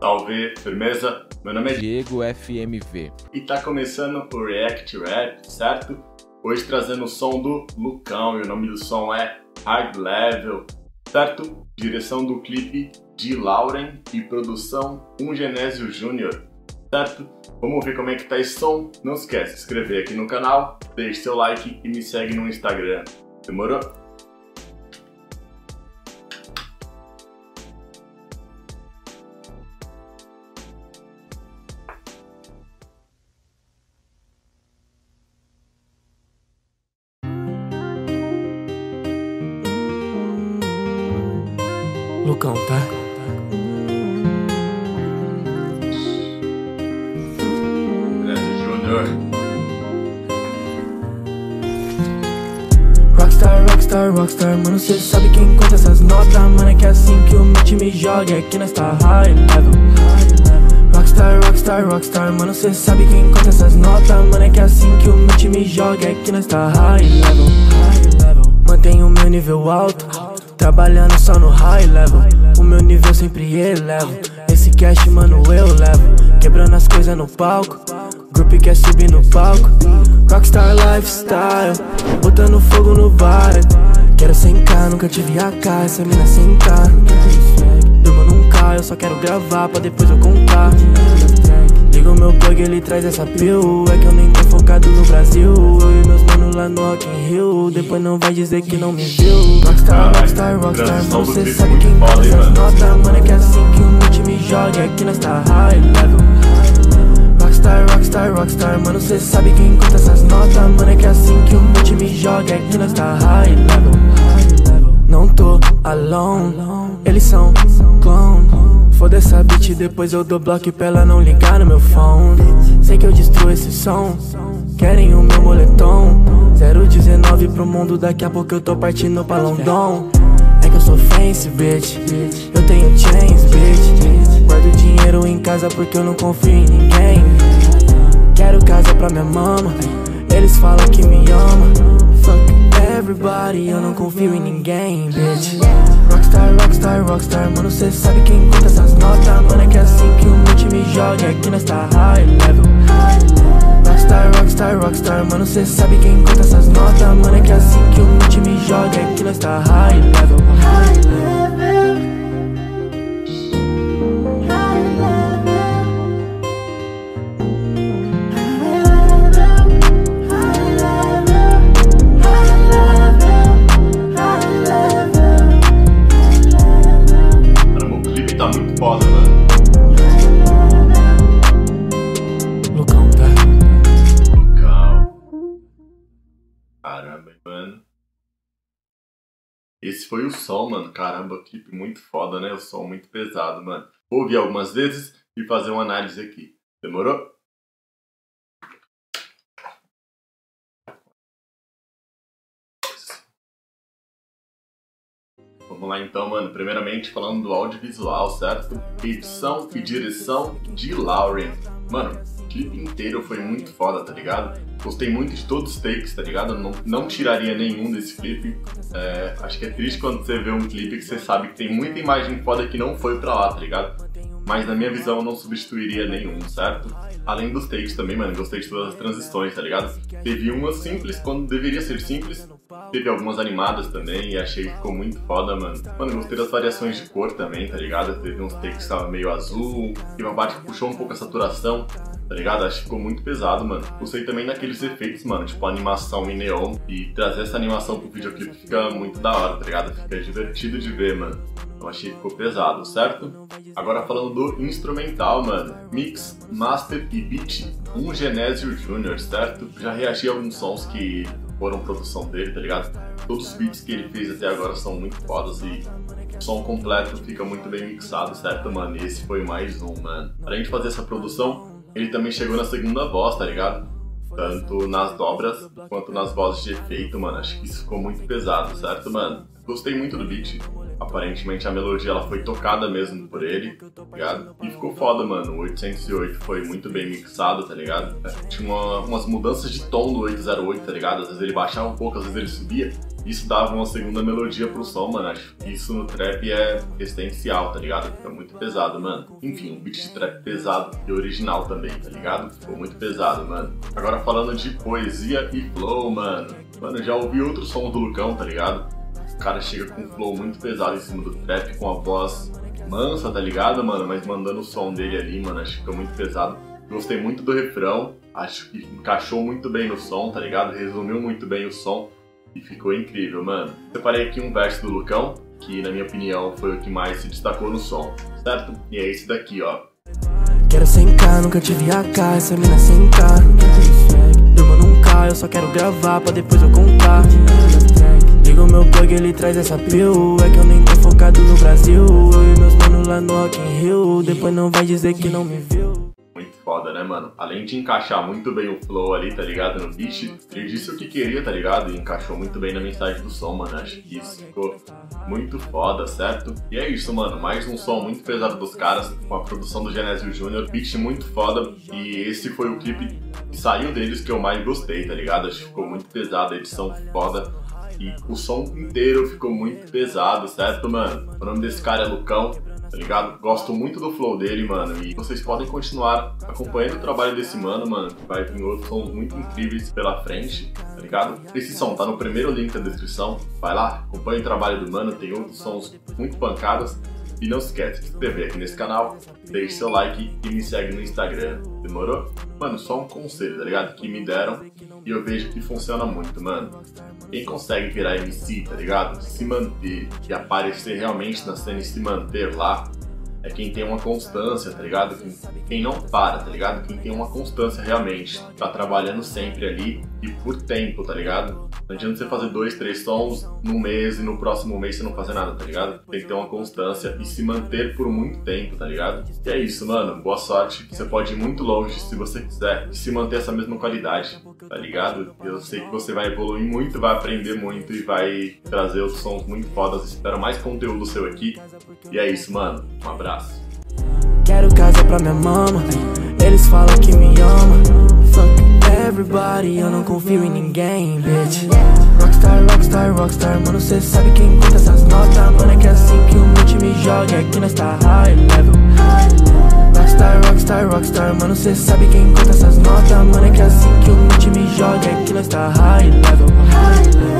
Salve, firmeza? Meu nome é Diego FMV. E tá começando o React Rap, certo? Hoje trazendo o som do Lucão e o nome do som é Hard Level, certo? Direção do clipe de Lauren e produção Um Genésio Júnior, certo? Vamos ver como é que tá esse som? Não esquece de se inscrever aqui no canal, deixe seu like e me segue no Instagram. Demorou? Lucão, tá? Genésio Júnior. Rockstar, rockstar, rockstar, mano, cê sabe quem conta essas notas, mano, é que é assim que o meu time joga, é que nós tá high level. Rockstar, rockstar, rockstar, mano, cê sabe quem conta essas notas, mano, é que é assim que o meu time joga, é que nós tá high level. Mantenho o meu nível alto, trabalhando só no high level, o meu nível sempre elevo, esse cash, mano, eu levo, quebrando as coisas no palco. Group quer subir no palco. Rockstar lifestyle. Botando fogo no bar Quero 100k, nunca tive AK Essa mina sentar. Durmo num carro, eu só quero gravar Pra depois eu contar. Liga o meu plug, ele traz essa pill. É que eu nem tô focado no Brasil. Eu e meus manos lá no Rock in Rio. Depois não vai dizer que não me viu. Rockstar, rockstar, rockstar Mano, cê sabe quem conta essas notas Mano, é que é assim que o meu time joga. É que nós tá high level. Rockstar, rockstar, rockstar, mano, cê sabe quem conta essas notas. Mano, é que é assim que o meu time joga, é que nós tá high level. Não tô alone, eles são clone. Foda essa bitch, depois eu dou bloco pra ela não ligar no meu phone. Sei que eu destruo esse som, querem o meu moletom 019 pro mundo, daqui a pouco eu tô partindo pra London. É que eu sou fancy, bitch, eu tenho chains, bitch. Guardo dinheiro em casa porque eu não confio em ninguém. Quero casa pra minha mama. Eles falam que me ama. Fuck everybody, eu não confio em ninguém, bitch. Rockstar, rockstar, rockstar Mano, cê sabe quem conta essas notas. Mano, é que é assim que o meu time joga. Que nós tá high level Rockstar, rockstar, Mano, cê sabe quem conta essas notas Mano, é que é assim que o meu time joga É que nós tá high level. Caramba, Esse foi o som, mano. Caramba, clipe muito foda, né? O som muito pesado, mano. Vou ouvir algumas vezes e fazer uma análise aqui. Demorou? Vamos lá então, mano. Primeiramente falando do audiovisual, certo? Edição e direção de Lauren. Mano, clipe inteiro foi muito foda, tá ligado? Gostei muito de todos os takes, tá ligado? Não, não tiraria nenhum desse clipe. É, acho que é triste quando você vê um clipe que você sabe que tem muita imagem foda que não foi pra lá, tá ligado? Mas na minha visão eu não substituiria nenhum, certo? Além dos takes também, mano, gostei de todas as transições, tá ligado? Teve uma simples quando deveria ser simples. Teve algumas animadas também e achei que ficou muito foda, mano. Mano, gostei das variações de cor também, tá ligado? Teve uns takes que estavam meio azul, teve uma parte que puxou um pouco a saturação, tá ligado? Acho que ficou muito pesado, mano. Gostei também daqueles efeitos, mano, tipo animação em neon. E trazer essa animação pro videoclipe fica muito da hora, tá ligado? Fica divertido de ver, mano. Eu achei que ficou pesado, certo? Agora falando do instrumental, mano. Mix, Master e Beat, um Genésio Júnior, certo? Já reagi a alguns sons que foram produção dele, tá ligado? Todos os beats que ele fez até agora são muito fodas e o som completo fica muito bem mixado, certo, mano? E esse foi mais um, mano. Além de fazer essa produção, ele também chegou na segunda voz, tá ligado? Tanto nas dobras quanto nas vozes de efeito, mano. Acho que isso ficou muito pesado, certo, mano? Gostei muito do beat. Aparentemente a melodia ela foi tocada mesmo por ele, tá ligado? E ficou foda, mano. O 808 foi muito bem mixado, tá ligado? Tinha uma, umas mudanças de tom do 808, tá ligado? Às vezes ele baixava um pouco, às vezes ele subia. Isso dava uma segunda melodia pro som, mano. Acho que isso no trap é essencial, tá ligado? Fica muito pesado, mano. Enfim, um beat de trap pesado e original também, tá ligado? Ficou muito pesado, mano. Agora falando de poesia e flow, mano. Mano, já ouvi outro som do Lucão, tá ligado? Cara chega com um flow muito pesado em cima do trap, com a voz mansa, tá ligado, mano? Mas mandando o som dele ali, mano, acho que ficou muito pesado. Gostei muito do refrão, acho que encaixou muito bem no som, tá ligado? Resumiu muito bem o som e ficou incrível, mano. Separei aqui um verso do Lucão, que na minha opinião foi o que mais se destacou no som, certo? E é esse daqui, ó. Quero sem K, nunca tive AK, essa mina K Durma num K, eu só quero gravar pra depois eu contar Liga o meu plug, ele traz essa pill É que eu nem tô focado no Brasil Eu e meus manos lá no Rock in Rio Depois não vai dizer que não me viu foda, né, mano? Além de encaixar muito bem o flow ali, tá ligado? No beat, ele disse o que queria, tá ligado? E encaixou muito bem na mensagem do som, mano. Acho que isso ficou muito foda, certo? E é isso, mano. Mais um som muito pesado dos caras, com a produção do Genésio Júnior. Beat muito foda. E esse foi o clipe que saiu deles que eu mais gostei, tá ligado? Acho que ficou muito pesado, a edição foda. E o som inteiro ficou muito pesado, certo, mano? O nome desse cara é Lucão tá ligado? Gosto muito do flow dele, mano. E vocês podem continuar acompanhando o trabalho desse mano, mano, vai vir outros sons muito incríveis pela frente, tá ligado? Esse som tá no primeiro link da descrição. Vai lá, acompanhe o trabalho do mano, tem outros sons muito pancadas. E não se esquece de se inscrever aqui nesse canal, deixe seu like e me segue no Instagram. Demorou? Mano, só um conselho, tá ligado? Que me deram e eu vejo que funciona muito, mano. Quem consegue virar MC, tá ligado? Se manter e aparecer realmente na cena e se manter lá, é quem tem uma constância, tá ligado? Quem, quem, não para, tá ligado? Quem tem uma constância realmente, tá trabalhando sempre ali e por tempo, tá ligado? Não adianta você fazer dois, três sons num mês e no próximo mês você não fazer nada, tá ligado? Tem que ter uma constância e se manter por muito tempo, tá ligado? E é isso, mano. Boa sorte. Você pode ir muito longe se você quiser e se manter essa mesma qualidade, tá ligado? Eu sei que você vai evoluir muito, vai aprender muito e vai trazer os sons muito fodas. Espero mais conteúdo seu aqui. E é isso, mano. Um abraço. Quero casa pra minha mama. Eles falam que me ama. Fuck everybody, eu não confio em ninguém, bitch. Rockstar, rockstar, rockstar, mano, cê sabe quem conta essas notas. Mano, é que é assim que o multi me joga, aqui nós tá high level. Rockstar, rockstar, rockstar, mano, cê sabe quem conta essas notas. Mano, é que é assim que o multi me joga, aqui nós tá high level.